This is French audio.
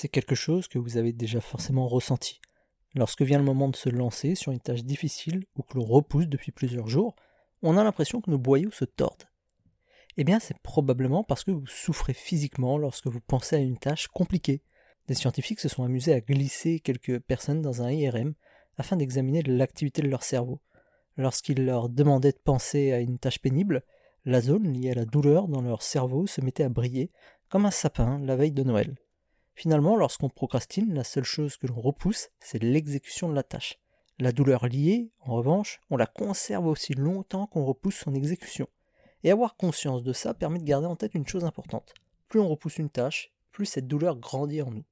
C'est quelque chose que vous avez déjà forcément ressenti. Lorsque vient le moment de se lancer sur une tâche difficile ou que l'on repousse depuis plusieurs jours, on a l'impression que nos boyaux se tordent. Eh bien, c'est probablement parce que vous souffrez physiquement lorsque vous pensez à une tâche compliquée. Des scientifiques se sont amusés à glisser quelques personnes dans un IRM afin d'examiner l'activité de leur cerveau. Lorsqu'ils leur demandaient de penser à une tâche pénible, la zone liée à la douleur dans leur cerveau se mettait à briller comme un sapin la veille de Noël. Finalement, lorsqu'on procrastine, la seule chose que l'on repousse, c'est l'exécution de la tâche. La douleur liée, en revanche, on la conserve aussi longtemps qu'on repousse son exécution. Et avoir conscience de ça permet de garder en tête une chose importante. Plus on repousse une tâche, plus cette douleur grandit en nous.